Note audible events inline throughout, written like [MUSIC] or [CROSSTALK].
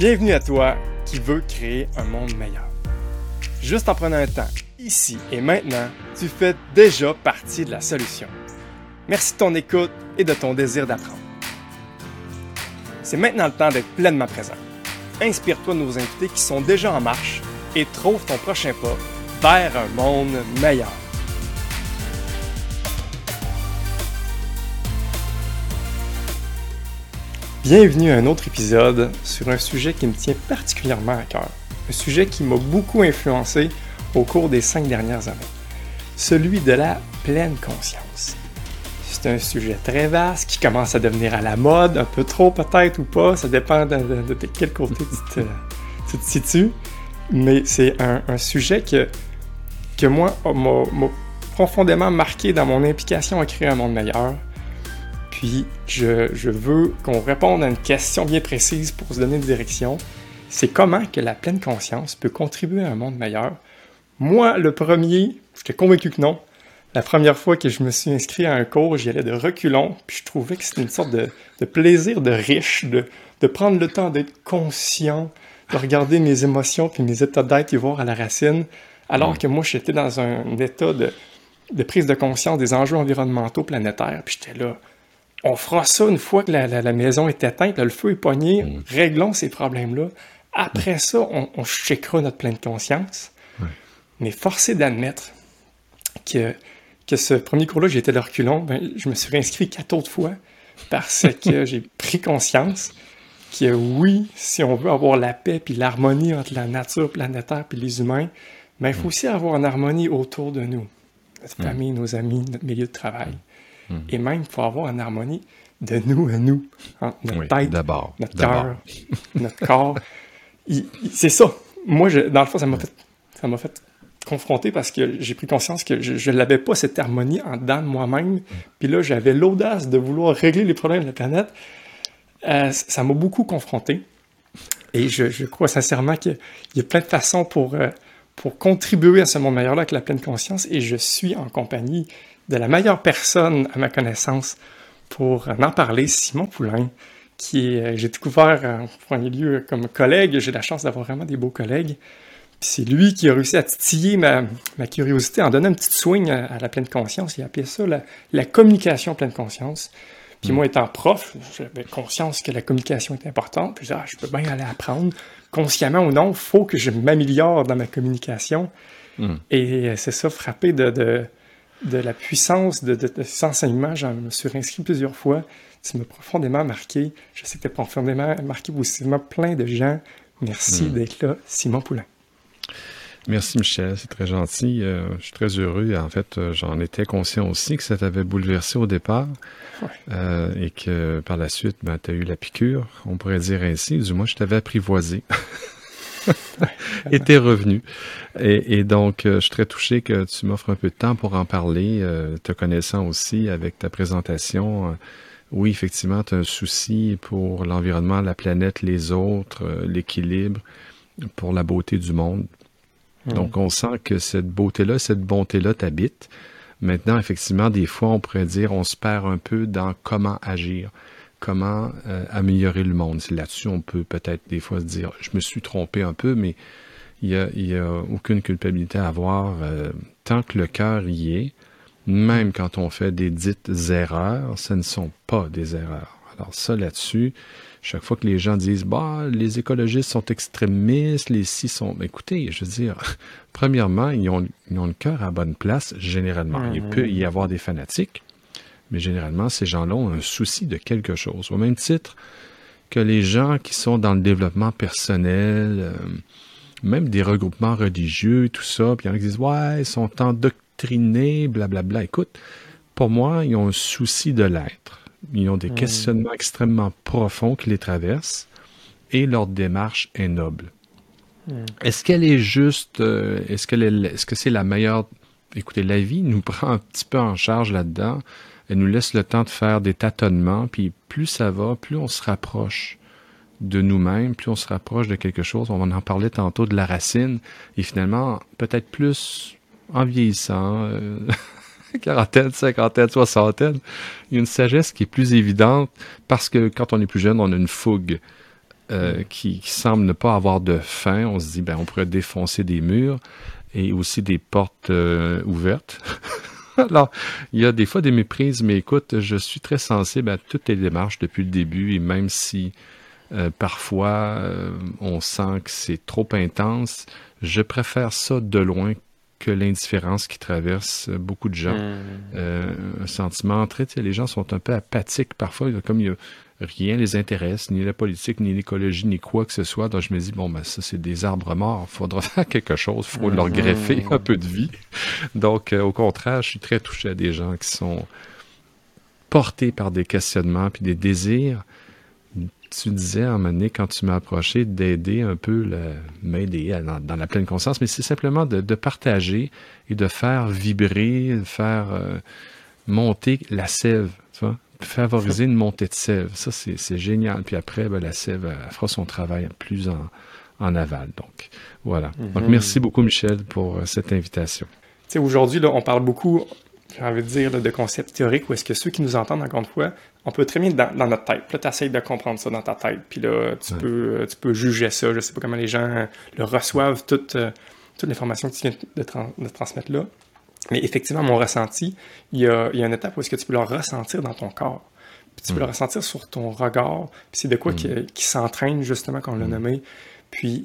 Bienvenue à toi qui veux créer un monde meilleur. Juste en prenant un temps, ici et maintenant, tu fais déjà partie de la solution. Merci de ton écoute et de ton désir d'apprendre. C'est maintenant le temps d'être pleinement présent. Inspire-toi de nos invités qui sont déjà en marche et trouve ton prochain pas vers un monde meilleur. Bienvenue à un autre épisode sur un sujet qui me tient particulièrement à cœur. Un sujet qui m'a beaucoup influencé au cours des cinq dernières années. Celui de la pleine conscience. C'est un sujet très vaste qui commence à devenir à la mode, un peu trop peut-être ou pas, ça dépend de, quel côté tu te, situes. Mais c'est un, sujet que, que moi m'a profondément marqué dans mon implication à créer un monde meilleur puis, je, veux qu'on réponde à une question bien précise pour se donner une direction. C'est comment que la pleine conscience peut contribuer à un monde meilleur? Moi, le premier, j'étais convaincu que non. La première fois que je me suis inscrit à un cours, j'y allais de reculons, puis je trouvais que c'était une sorte de, plaisir de riche, de, prendre le temps d'être conscient, de regarder mes émotions puis mes états d'être et voir à la racine, alors que moi, j'étais dans un, état de, de, prise de conscience des enjeux environnementaux planétaires, puis j'étais là, on fera ça une fois que la, maison est éteinte, le feu est pogné, mm. réglons ces problèmes-là. Après ça, on, on checkera notre pleine conscience. Mais forcé d'admettre que, que ce premier cours-là, j'étais de reculon, ben, je me suis réinscrit quatre autres fois parce [LAUGHS] que j'ai pris conscience que oui, si on veut avoir la paix puis l'harmonie entre la nature planétaire et les humains, ben, il faut mm. aussi avoir une harmonie autour de nous, notre mm. famille, nos amis, notre milieu de travail. Et même, il faut avoir une harmonie de nous à nous. Hein, notre tête, notre cœur, notre corps. C'est ça. Moi, je, dans le fond, ça m'a fait, ça m'a fait confronter parce que j'ai pris conscience que je n'avais pas cette harmonie en dedans de moi-même. Puis là, j'avais l'audace de vouloir régler les problèmes de la planète. Euh, ça m'a beaucoup confronté. Et je, crois sincèrement qu'il y a plein de façons pour, euh, pour contribuer à ce monde meilleur-là avec la pleine conscience. Et je suis en compagnie de la meilleure personne à ma connaissance pour en parler, Simon Poulain, qui est, j'ai découvert en premier lieu comme collègue, j'ai la chance d'avoir vraiment des beaux collègues. c'est lui qui a réussi à titiller ma, curiosité en donnant un petit swing à, la pleine conscience. Il a appelé ça la, communication pleine conscience. Puis hmm. moi, étant prof, j'avais conscience que la communication est importante. Puis je, ah, je peux bien aller apprendre, consciemment ou non, il faut que je m'améliore dans ma communication. Hmm. Et c'est ça, frappé de, de la puissance de, de, cet enseignement. J'en me suis inscrit plusieurs fois. Ça m'a profondément marqué. Je sais que tu as profondément marqué positivement plein de gens. Merci hmm. d'être là, Simon Poulain. Merci Michel, c'est très gentil. Euh, je suis très heureux. En fait, euh, j'en étais conscient aussi que ça t'avait bouleversé au départ euh, et que par la suite, ben, tu as eu la piqûre, on pourrait dire ainsi. Du moins, je t'avais apprivoisé. [LAUGHS] [LAUGHS] était revenu. Et, donc, euh, je suis très touché que tu m'offres un peu de temps pour en parler, euh, te connaissant aussi avec ta présentation. Euh, oui, effectivement, tu as un souci pour l'environnement, la planète, les autres, l'équilibre, pour la beauté du monde. Donc, on sent que cette beauté-là, cette bonté-là t'habite. Maintenant, effectivement, des fois, on pourrait dire, on se perd un peu dans comment agir comment euh, améliorer le monde. Là-dessus, on peut peut-être des fois se dire, je me suis trompé un peu, mais il n'y a, aucune culpabilité à avoir euh, tant que le cœur y est. Même quand on fait des dites erreurs, ce ne sont pas des erreurs. Alors ça, là-dessus, chaque fois que les gens disent, bah, les écologistes sont extrémistes, les si sont... Écoutez, je veux dire, [LAUGHS] premièrement, ils ont, ils ont le cœur à bonne place, généralement. Il peut y avoir des fanatiques, mais généralement, ces gens-là ont un souci de quelque chose. Au même titre que les gens qui sont dans le développement personnel, euh, même des regroupements religieux, tout ça, puis il y en a qui disent Ouais, ils sont endoctrinés, blablabla. Écoute, pour moi, ils ont un souci de l'être. Ils ont des hmm. questionnements extrêmement profonds qui les traversent et leur démarche est noble. Hmm. Est-ce qu'elle est juste, euh, est-ce que c'est la meilleure Écoutez, la vie nous [LAUGHS] prend un petit peu en charge là-dedans elle nous laisse le temps de faire des tâtonnements, puis plus ça va, plus on se rapproche de nous-mêmes, plus on se rapproche de quelque chose. On en parlait tantôt de la racine, et finalement, peut-être plus en vieillissant, euh, [LAUGHS] quarantaine, cinquantaine, soixantaine, il y a une sagesse qui est plus évidente parce que quand on est plus jeune, on a une fougue euh, qui, semble ne pas avoir de fin. On se dit, ben, on pourrait défoncer des murs et aussi des portes euh, ouvertes. [LAUGHS] [LAUGHS] Alors, il y a des fois des méprises, mais écoute, je suis très sensible à toutes les démarches depuis le début et même si euh, parfois on sent que c'est trop intense, je préfère ça de loin que l'indifférence qui traverse beaucoup de gens. Hmm. un sentiment très, les gens sont un peu apathiques parfois, comme il y a rien les intéresse, ni la politique, ni l'écologie, ni quoi que ce soit. Donc je me dis, bon, ben ça, c'est des arbres morts. Il faudra [LAUGHS] faire quelque chose. Il faut leur mhm. greffer un peu de vie. Donc, euh, au contraire, je suis très touché à des gens qui sont portés par des questionnements puis des désirs. Tu disais à un moment donné, quand tu m'as approché, d'aider un peu, m'aider dans, la pleine conscience, mais c'est simplement de, partager et de faire vibrer, de faire euh, monter la sève, tu vois? Favoriser une montée de sève. Ça, c'est génial. Puis après, ben, la sève elle fera son travail plus en, en aval. Donc, voilà. Donc, mhm. merci beaucoup, Michel, pour euh, cette invitation. Tu sais, aujourd'hui, on parle beaucoup, j'ai envie de dire, de concepts théoriques, où est-ce que ceux qui nous entendent, encore une fois, on peut très bien dans, dans notre tête. Là, tu essaies de comprendre ça dans ta tête. Puis là, tu, peux, euh, tu peux juger ça. Je sais pas comment les gens le reçoivent, toute, euh, toute l'information que tu viens de, de transmettre là. Mais effectivement, mon ressenti, il y a, il y a une étape où est-ce que tu peux le ressentir dans ton corps. Puis tu peux le mm. ressentir sur ton regard. Puis c'est de quoi mm. qui, s'entraîne, justement, qu'on l'a mm. nommé. Puis,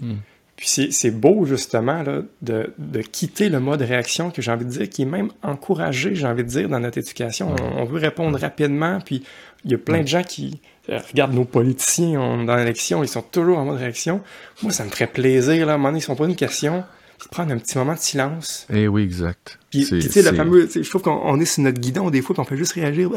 puis c'est beau, justement, là, de, de, quitter le mode réaction que j'ai envie de dire, qui est même encouragé, j'ai envie de dire, dans notre éducation. On, veut répondre rapidement. Puis il y a plein de gens qui euh, regardent nos politiciens dans l'élection, ils sont toujours en mode réaction. Moi, ça me ferait plaisir, là, à un moment donné, ils sont pas une question prendre un petit moment de silence. Eh oui, exact. Puis, tu sais, le fameux, je trouve qu'on est sur notre guidon des fois, puis on peut juste réagir.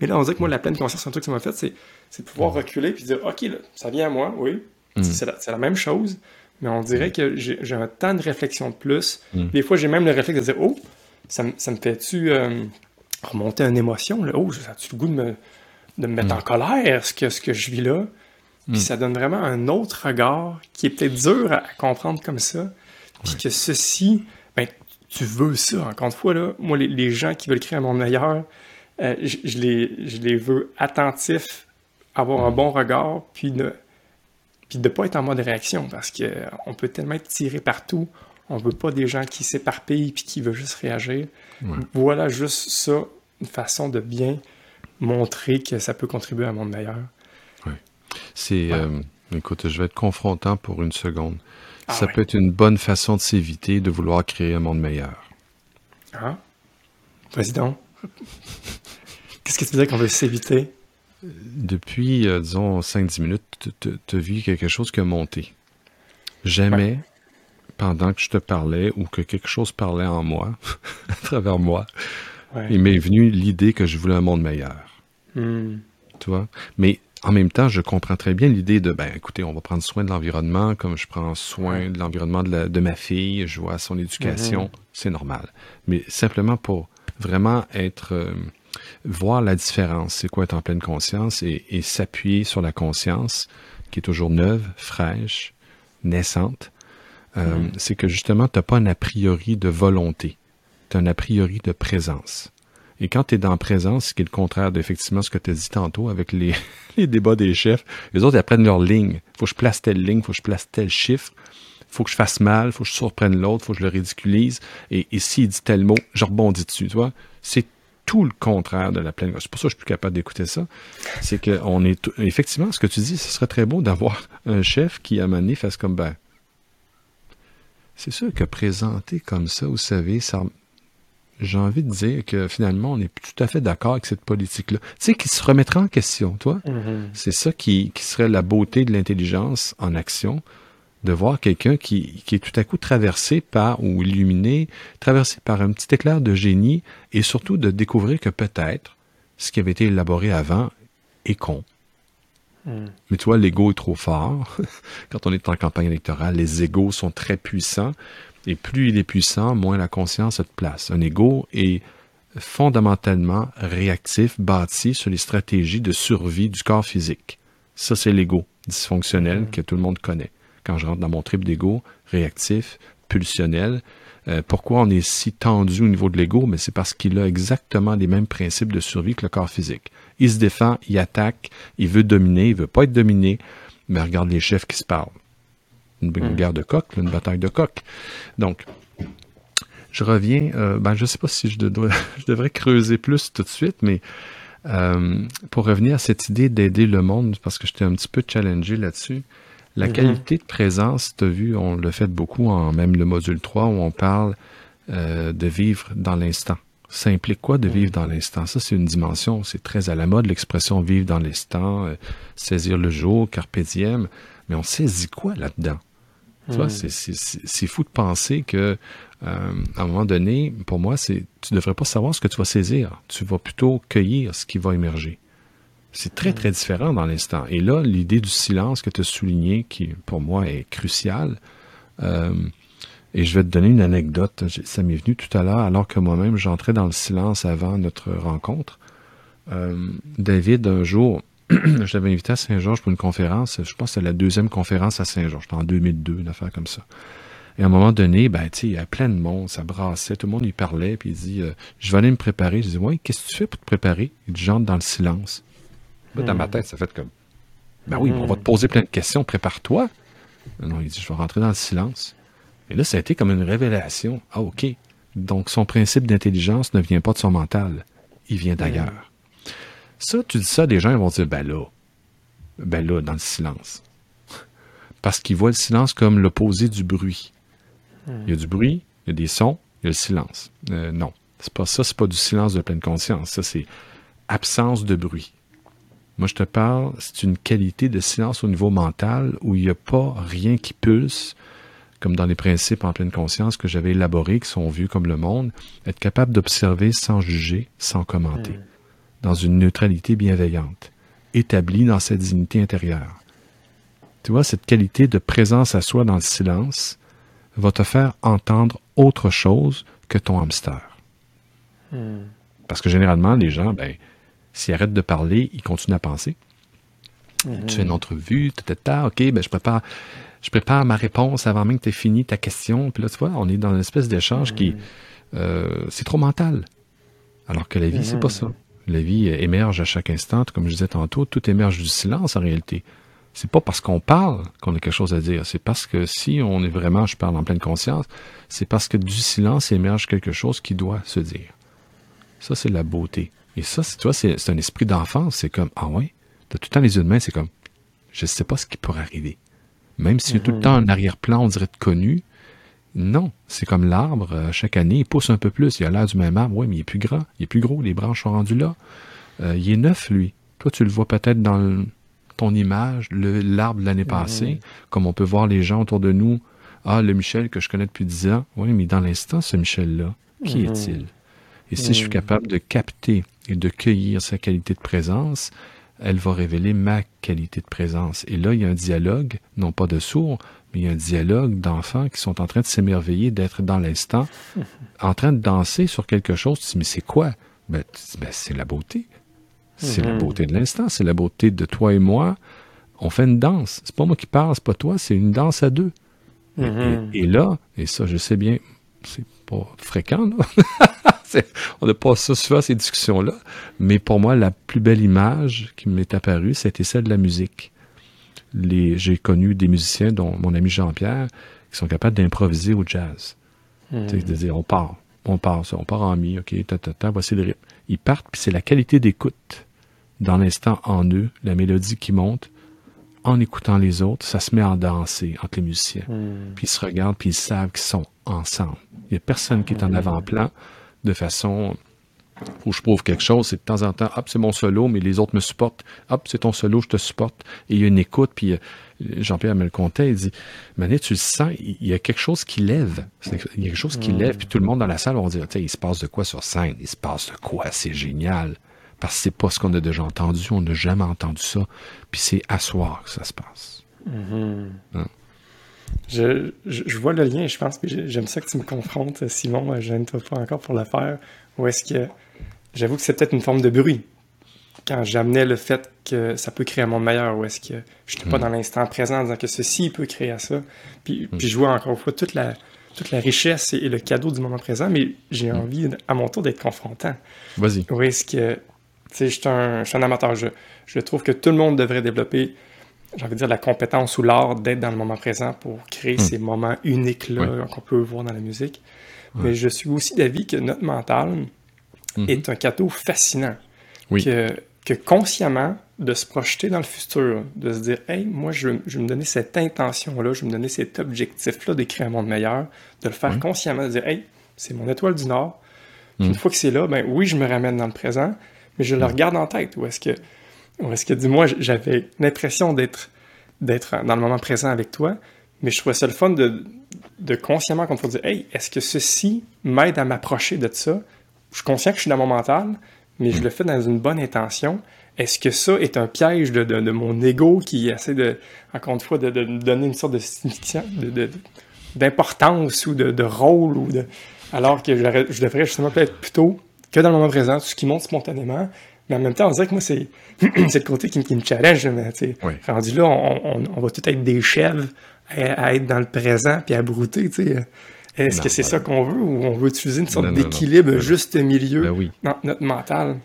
Mais là, on dirait que moi, la pleine conscience, un truc que ça m'a fait, c'est, de pouvoir reculer puis dire, OK, ça vient à moi, oui. Mm. C'est, la, même chose, mais on dirait que j'ai, un temps de réflexion de plus. Mm. Des fois, j'ai même le réflexe de dire, oh, ça, me fait-tu euh, remonter une émotion? Là? Oh, ça a-tu le goût de me, de me mettre mm. en colère, ce que, ce que je vis là? Puis ça donne vraiment un autre regard qui est peut-être dur à comprendre comme ça, puis que ceci, ben, tu veux ça. Encore une fois, là, moi, les, gens qui veulent créer un monde meilleur, euh, je, les, je les veux attentifs, avoir un bon regard, puis ne puis de pas être en mode réaction, parce qu'on peut tellement être tiré partout. On veut pas des gens qui s'éparpillent puis qui veulent juste réagir. Voilà juste ça, une façon de bien montrer que ça peut contribuer à un monde meilleur. Oui. C'est... Euh, écoute, je vais être confrontant pour une seconde. Ah ça peut être une bonne façon de s'éviter de vouloir créer un monde meilleur. Ah? Président? [LAUGHS] Qu'est-ce que tu veux dire qu'on veut s'éviter? Depuis, euh, disons, 5-10 minutes, tu as vu quelque chose qui a monté. Jamais, pendant que je te parlais ou que quelque chose parlait en moi, [LAUGHS] à travers moi, il m'est venu l'idée que je voulais un monde meilleur. Hmm. Tu vois? Mais en même temps, je comprends très bien l'idée de, ben, écoutez, on va prendre soin de l'environnement comme je prends soin de l'environnement de, ma fille, je vois son éducation, mhm. c'est normal. Mais simplement pour vraiment être, euh, voir la différence, c'est quoi être en pleine conscience et, s'appuyer sur la conscience qui est toujours neuve, fraîche, naissante, euh, mhm. c'est que justement, tu n'as pas un a priori de volonté, tu as un a priori de présence. Et quand tu es dans la présence, ce qui est le contraire d'effectivement ce que tu as dit tantôt avec les, [LAUGHS] les, débats des chefs, les autres, ils apprennent leur ligne. faut que je place telle ligne, faut que je place tel chiffre, faut que je fasse mal, faut que je surprenne l'autre, faut que je le ridiculise. Et, s'il dit tel mot, je rebondis dessus, tu vois? C'est tout le contraire de la pleine C'est pour ça que je suis plus capable d'écouter ça. C'est que on est effectivement ce que tu dis, ce serait très beau d'avoir [LAUGHS] un chef qui à un moment fasse comme ben. C'est sûr que présenter comme ça, vous savez, ça, j'ai envie de dire que finalement, on est tout à fait d'accord avec cette politique-là. Tu sais, qui se remettra en question, toi. Mm-hmm. C'est ça qui, qui, serait la beauté de l'intelligence en action, de voir quelqu'un qui, qui est tout à coup traversé par, ou illuminé, traversé par un petit éclair de génie, et surtout de découvrir que peut-être ce qui avait été élaboré avant est con. Mm. Mais tu vois, l'ego est trop fort. [LAUGHS] Quand on est en campagne électorale, les égos sont très puissants. Et plus il est puissant, moins la conscience a de place. Un ego est fondamentalement réactif, bâti sur les stratégies de survie du corps physique. Ça, c'est l'ego dysfonctionnel mm. que tout le monde connaît. Quand je rentre dans mon trip d'ego, réactif, pulsionnel, euh, pourquoi on est si tendu au niveau de l'ego? Mais c'est parce qu'il a exactement les mêmes principes de survie que le corps physique. Il se défend, il attaque, il veut dominer, il veut pas être dominé, Mais regarde les chefs qui se parlent. Une, une guerre de coq, une bataille de coq. Donc, je reviens, euh, ben, je ne sais pas si je, dois, [LAUGHS] je, devrais creuser plus tout de suite, mais euh, pour revenir à cette idée d'aider le monde, parce que j'étais un petit peu challengé là-dessus, la mm-hmm. qualité de présence, tu as vu, on le fait beaucoup en même le module 3 où on parle euh, de vivre dans l'instant. Ça implique quoi de vivre dans l'instant? Ça, c'est une dimension, c'est très à la mode, l'expression vivre dans l'instant, saisir le jour, carpe diem, mais on saisit quoi là-dedans? Tu vois, mm. c'est fou de penser que euh, à un moment donné, pour moi, c'est tu devrais pas savoir ce que tu vas saisir. Tu vas plutôt cueillir ce qui va émerger. C'est très, très différent dans l'instant. Et là, l'idée du silence que tu as souligné, qui pour moi est cruciale, euh, et je vais te donner une anecdote. Ça m'est venu tout à l'heure, alors que moi-même, j'entrais dans le silence avant notre rencontre. Euh, David, un jour, [CLEARS THROAT] je l'avais invité à Saint-Georges pour une conférence. Je pense que c'est la deuxième conférence à Saint-Georges. C'était en 2002, une affaire comme ça. Et à un moment donné, ben, tu il y a plein de monde, ça brassait, tout le monde y parlait, puis il dit, euh, je vais aller me préparer. Je dis, ouais, qu'est-ce que tu fais pour te préparer? Il dit, j'entre dans le silence. Dans ma hmm. tête, ça fait comme, ben oui, on va te poser plein de questions, prépare-toi. Non, il dit, je vais rentrer dans le silence. Et là, ça a été comme une révélation. Ah, OK. Donc, son principe d'intelligence ne vient pas de son mental, il vient d'ailleurs. Ça, tu dis ça, des gens ils vont dire, ben là, ben là, dans le silence. Parce qu'ils voient le silence comme l'opposé du bruit. Il y a du bruit, il y a des sons, il y a le silence. Euh, non, c'est pas ça, c'est pas du silence de pleine conscience. Ça, c'est absence de bruit. Moi, je te parle, c'est une qualité de silence au niveau mental où il n'y a pas rien qui pulse, comme dans les principes en pleine conscience que j'avais élaborés, qui sont vus comme le monde, être capable d'observer sans juger, sans commenter, hmm. Dans une neutralité bienveillante, établie dans sa dignité intérieure. Tu vois, cette qualité de présence à soi dans le silence, va te faire entendre autre chose que ton hamster. Hmm. Parce que généralement, les gens, ben, s'ils arrêtent de parler, ils continuent à penser. Hmm. Tu fais une entrevue, tata, ok, ben, je prépare, je prépare ma réponse avant même que tu aies fini ta question. Puis là, tu vois, on est dans une espèce d'échange qui, hmm. euh, c'est trop mental. Alors que la vie, c'est pas ça. La vie émerge à chaque instant, comme je disais tantôt, tout émerge du silence en réalité c'est pas parce qu'on parle qu'on a quelque chose à dire. C'est parce que si on est vraiment, je parle en pleine conscience, c'est parce que du silence émerge quelque chose qui doit se dire. Ça, c'est la beauté. Et ça, tu vois, c'est un esprit d'enfance. C'est comme, ah ouais, t'as tout le temps les yeux de main, c'est comme, je sais pas ce qui pourrait arriver. Même a tout le temps un arrière-plan, on dirait de connu, non, c'est comme l'arbre, euh, chaque année, il pousse un peu plus. Il a l'air du même arbre, oui, mais il est plus grand, il est plus gros, les branches sont rendues là. Euh, il est neuf, lui. Toi, tu le vois peut-être dans le, ton image, l'arbre de l'année mhm. passée, comme on peut voir les gens autour de nous. Ah, le Michel que je connais depuis dix ans. Oui, mais dans l'instant, ce Michel-là, qui mhm. est-il? Et si je suis mhm. capable de capter et de cueillir sa qualité de présence, elle va révéler ma qualité de présence. Et là, il y a un dialogue, non pas de sourds, mais il y a un dialogue d'enfants qui sont en train de s'émerveiller, d'être dans l'instant, en train de danser sur quelque chose. Tu dis, mais c'est quoi? Ben, ben, c'est la beauté. C'est la mhm. beauté de l'instant, c'est la beauté de toi et moi. On fait une danse. C'est pas moi qui parle, c'est pas toi, c'est une danse à deux. Mhm. et, là, et ça, je sais bien, c'est pas fréquent, là. [LAUGHS] on n'a pas ça souvent, ces discussions-là. Mais pour moi, la plus belle image qui m'est apparue, c'était celle de la musique. J'ai connu des musiciens, dont mon ami Jean-Pierre, qui sont capables d'improviser au jazz. Mhm. De dire, on part, on part, on part en mi, ok, ta, ta, ta, voici le rythme. Ils partent, puis c'est la qualité d'écoute dans l'instant en eux, la mélodie qui monte, en écoutant les autres, ça se met à danser entre les musiciens. Hmm. Puis ils se regardent, puis ils savent qu'ils sont ensemble. Il n'y a personne qui est en hmm. avant-plan de façon où je prouve quelque chose, c'est de temps en temps, hop, c'est mon solo, mais les autres me supportent. Hop, c'est ton solo, je te supporte. Et il y a une écoute, puis euh, Jean-Pierre me le il dit, Manet, tu le sens, il y a quelque chose qui lève. Il y a quelque chose qui hmm. lève, puis tout le monde dans la salle va dire, il se passe de quoi sur scène? Il se passe de quoi? C'est génial. Parce que c'est pas ce qu'on a déjà entendu, on n'a jamais entendu ça. Puis c'est à soir que ça se passe. Mm-hmm. Hein? Je, je, vois le lien et je pense que j'aime ça que tu me confrontes, Simon. Je ne toi pas encore pour le faire. Ou est-ce que. J'avoue que c'est peut-être une forme de bruit. Quand j'amenais le fait que ça peut créer un monde meilleur, ou est-ce que je n'étais pas mm. dans l'instant présent en disant que ceci peut créer à ça. Puis, mm. puis je vois encore une fois toute la, toute la richesse et, le cadeau du moment présent, mais j'ai mm. envie à mon tour d'être confrontant. Vas-y. Ou est-ce que je suis un, amateur. Je, je trouve que tout le monde devrait développer j'ai envie de dire, la compétence ou l'art d'être dans le moment présent pour créer Hmm. ces moments uniques-là qu'on peut voir dans la musique. Mais je suis aussi d'avis que notre mental Mhm. est un cadeau fascinant. Oui. Que, que consciemment, de se projeter dans le futur, de se dire, hey, moi, je, je veux me donner cette intention-là, je veux me donner cet objectif-là d'écrire un monde meilleur, de le faire consciemment, de dire, hey, c'est mon étoile du Nord. Puis Mhm. Une fois que c'est là, ben oui, je me ramène dans le présent, mais je le regarde en tête. Ou est-ce que, ou est-ce que, dis-moi, j'avais l'impression d'être, d'être dans le moment présent avec toi, mais je trouvais ça le fun de, de consciemment qu'on peut dire, hey, est-ce que ceci m'aide à m'approcher de ça? Je suis conscient que je suis dans mon mental, mais je le fais dans une bonne intention. Est-ce que ça est un piège de, mon ego qui essaie de, encore une fois, de, me donner une sorte de d'importance ou de, rôle alors que je devrais justement peut-être plutôt que dans le moment présent, ce qui monte spontanément. Mais en même temps, on dirait que moi, c'est, [CLEARS THROAT] c'est le côté qui, me- qui me challenge. Mais, Oui. Rendu là, on, on- on va tout être des chèvres à, à être dans le présent puis à brouter. Est-ce Non, que c'est ça qu'on veut ou on veut utiliser une sorte Non, d'équilibre juste milieu Ben oui. dans notre mental?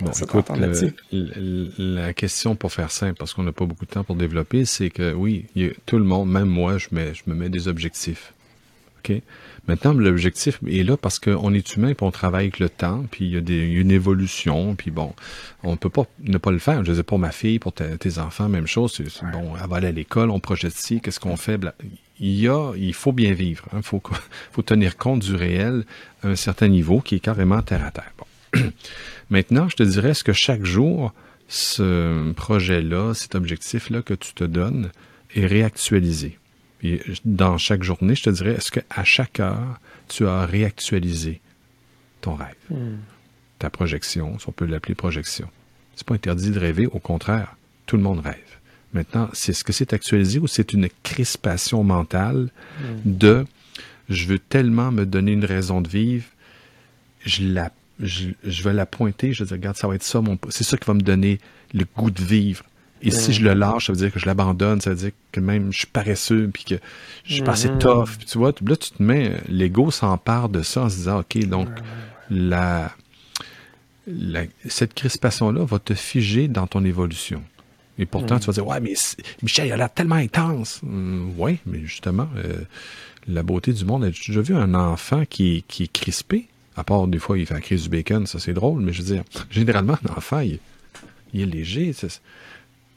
Bon, écoute, le- le- la question pour faire simple, parce qu'on n'a pas beaucoup de temps pour développer, c'est que oui, a- tout le monde, même moi, je, mets, je me mets des objectifs. OK? Maintenant, l'objectif est là parce qu'on est humain, puis on travaille avec le temps, puis il y a des, une évolution, puis bon, on peut pas ne pas le faire. Je dire, pour ma fille, pour ta- tes enfants, même chose. C'est, bon, elle va aller à l'école, on projette ci, qu'est-ce qu'on fait? bla- Il y a, il faut bien vivre. Il faut, que- [LAUGHS] faut tenir compte du réel à un certain niveau qui est carrément terre à terre. Bon. [CLEARS THROAT] Maintenant, je te dirais, est-ce que chaque jour, ce projet-là, cet objectif-là que tu te donnes est réactualisé? Et dans chaque journée, je te dirais, est-ce qu'à chaque heure, tu as réactualisé ton rêve, Hmm. ta projection, si on peut l'appeler projection? C'est pas interdit de rêver, au contraire, tout le monde rêve. Maintenant, c'est ce que c'est actualisé ou c'est une crispation mentale de je veux tellement me donner une raison de vivre, je la je, je vais la pointer, je vais dire, regarde, ça va être ça, mon, c'est ça qui va me donner le goût de vivre. Et si je le lâche, ça veut dire que je l'abandonne, ça veut dire que même je suis paresseux, puis que je suis pas assez Mhm. tough. Puis tu vois, là, tu te mets, l'ego s'empare de ça en se disant, OK, donc, la, la- cette crispation-là va te figer dans ton évolution. Et pourtant, tu vas dire, ouais, mais Michel, il a l'air tellement intense. oui, mais justement, euh, la beauté du monde, j'ai déjà vu un enfant qui, qui est crispé, à part des fois, il fait la crise du bacon, ça c'est drôle, mais je veux dire, [LAUGHS] généralement, un enfant, il, il est léger.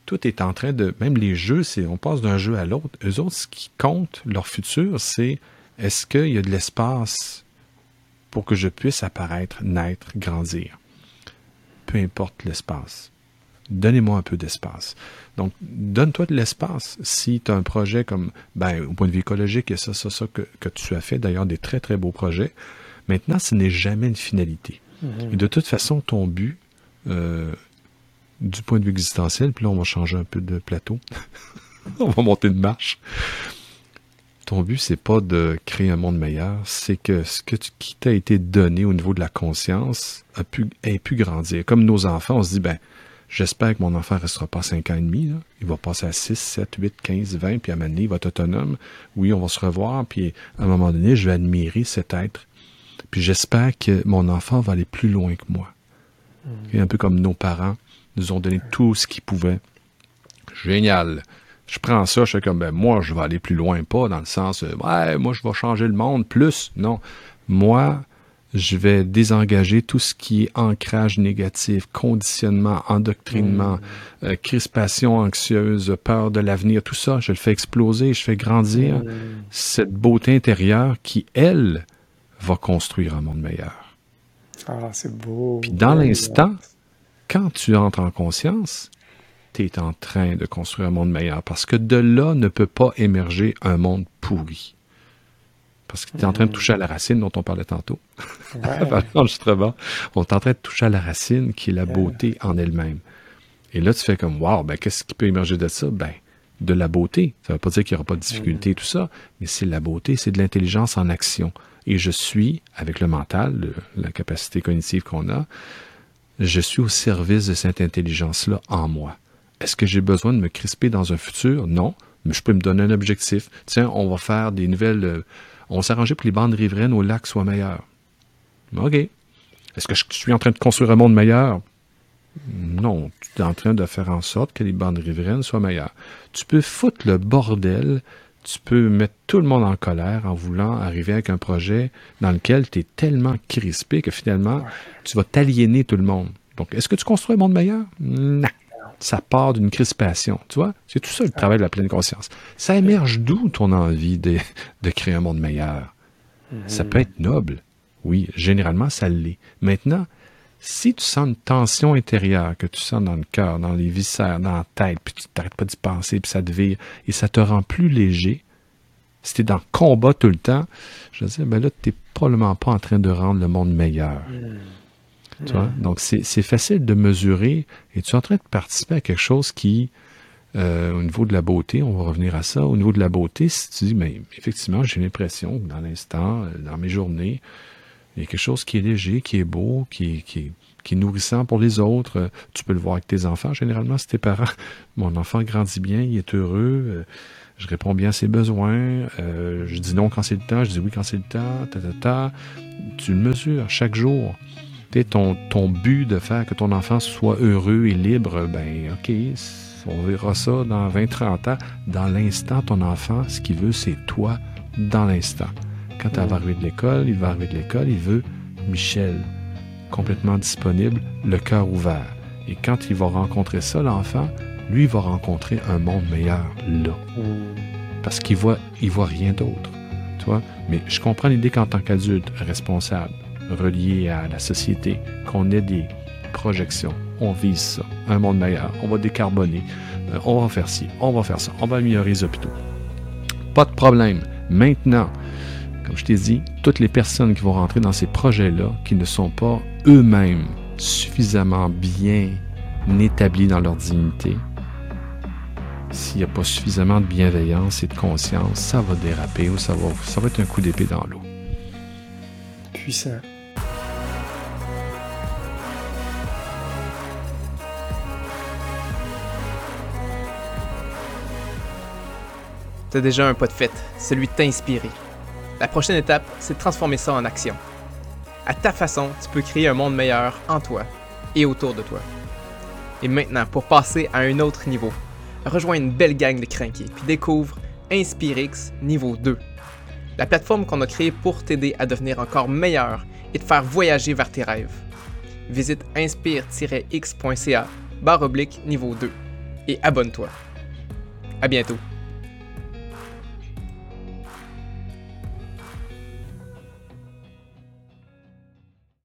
Tout est en train de. Même les jeux, c'est on passe d'un jeu à l'autre. Eux autres, ce qui compte, leur futur, c'est est-ce qu'il y a de l'espace pour que je puisse apparaître, naître, grandir? Peu importe l'espace. Donnez-moi un peu d'espace. Donc, donne-toi de l'espace. Si tu as un projet comme, ben, au point de vue écologique, et ça, ça, ça que, que tu as fait, d'ailleurs, des très, très beaux projets. Maintenant, ce n'est jamais une finalité. Et de toute façon, ton but, euh, du point de vue existentiel, puis là, on va changer un peu de plateau. [LAUGHS] on va monter de marche. Ton but, c'est pas de créer un monde meilleur, c'est que ce que tu- qui t'a été donné au niveau de la conscience a pu, ait pu grandir. Comme nos enfants, on se dit, ben, j'espère que mon enfant restera pas 5 ans et demi, là. il va passer à 6, 7, 8, 15, 20, puis à un moment donné, il va être autonome. Oui, on va se revoir, puis à un moment donné, je vais admirer cet être. Puis j'espère que mon enfant va aller plus loin que moi. Et un peu comme nos parents nous ont donné tout ce qu'ils pouvaient. Génial. Je prends ça, je fais comme, ben, moi, je vais aller plus loin, pas dans le sens, euh, ouais, moi, je vais changer le monde plus. Non. Moi, je vais désengager tout ce qui est ancrage négatif, conditionnement, endoctrinement, euh, crispation anxieuse, peur de l'avenir, tout ça, je le fais exploser, je fais grandir cette beauté intérieure qui, elle, va construire un monde meilleur. Ah, c'est beau. Puis dans l'instant, quand tu entres en conscience, tu es en train de construire un monde meilleur parce que de là ne peut pas émerger un monde pourri. Parce que tu es en train de toucher à la racine dont on parlait tantôt. ouais. [LAUGHS] On est en train de toucher à la racine qui est la beauté en elle-même. Et là, tu fais comme, wow, ben, qu'est-ce qui peut émerger de ça? Ben, de la beauté. Ça ne veut pas dire qu'il n'y aura pas de difficulté et tout ça, mais c'est la beauté, c'est de l'intelligence en action. Et je suis, avec le mental, le- la capacité cognitive qu'on a, je suis au service de cette intelligence-là en moi. Est-ce que j'ai besoin de me crisper dans un futur? Non, mais je peux me donner un objectif. Tiens, on va faire des nouvelles... euh, on va s'arranger pour que les bandes riveraines au lac soient meilleures. OK. Est-ce que je suis en train de construire un monde meilleur? Non, tu es en train de faire en sorte que les bandes riveraines soient meilleures. Tu peux foutre le bordel, tu peux mettre tout le monde en colère en voulant arriver avec un projet dans lequel tu es tellement crispé que finalement, tu vas t'aliéner tout le monde. Donc, est-ce que tu construis un monde meilleur? Non. Ça part d'une crispation, tu vois? C'est tout ça le travail de la pleine conscience. Ça émerge d'où ton envie de, de créer un monde meilleur? Ça peut être noble. Oui, généralement, ça l'est. Maintenant, si tu sens une tension intérieure que tu sens dans le cœur, dans les viscères, dans la tête, puis tu t'arrêtes pas d'y penser, puis ça te vire, et ça te rend plus léger, si tu es dans le combat tout le temps, je veux dire, ben là, tu n'es probablement pas en train de rendre le monde meilleur. Tu vois? Donc, c'est facile de mesurer, et tu es en train de participer à quelque chose qui, euh, au niveau de la beauté, on va revenir à ça, au niveau de la beauté, si tu dis, mais effectivement, j'ai l'impression que dans l'instant, euh, dans mes journées, il y a quelque chose qui est léger, qui est beau, qui qui qui est nourrissant pour les autres. Euh, tu peux le voir avec tes enfants, généralement, c'est tes parents. [LAUGHS] Mon enfant grandit bien, il est heureux, euh, je réponds bien à ses besoins, euh, je dis non quand c'est le temps, je dis oui quand c'est le temps, ta, ta, ta. Tu le mesures chaque jour. Ton, ton but de faire que ton enfant soit heureux et libre, ben OK, on verra ça dans 20-30 ans. Dans l'instant, ton enfant, ce qu'il veut, c'est toi dans l'instant. Quand elle va arriver de l'école, il va arriver de l'école, il veut Michel, complètement disponible, le cœur ouvert. Et quand il va rencontrer ça, l'enfant, lui va rencontrer un monde meilleur là. Parce qu'il voit, il voit rien d'autre. Mais je comprends l'idée qu'en tant qu'adulte responsable, relié à la société, qu'on ait des projections. On vise ça, un monde meilleur. On va décarboner. Euh, on va faire ci, on va faire ça. On va améliorer les hôpitaux. Pas de problème. Maintenant, comme je t'ai dit, toutes les personnes qui vont rentrer dans ces projets-là, qui ne sont pas eux-mêmes suffisamment bien établis dans leur dignité, s'il n'y a pas suffisamment de bienveillance et de conscience, ça va déraper ou ça va, ça va être un coup d'épée dans l'eau. Puissant. T'as déjà un pas de fait, celui de t'inspirer. La prochaine étape, c'est de transformer ça en action. À ta façon, tu peux créer un monde meilleur en toi et autour de toi. Et maintenant, pour passer à un autre niveau, rejoins une belle gang de crinqués puis découvre InspireX niveau 2. La plateforme qu'on a créée pour t'aider à devenir encore meilleur et te faire voyager vers tes rêves. Visite inspire-x.ca barre oblique niveau 2 et abonne-toi. À bientôt.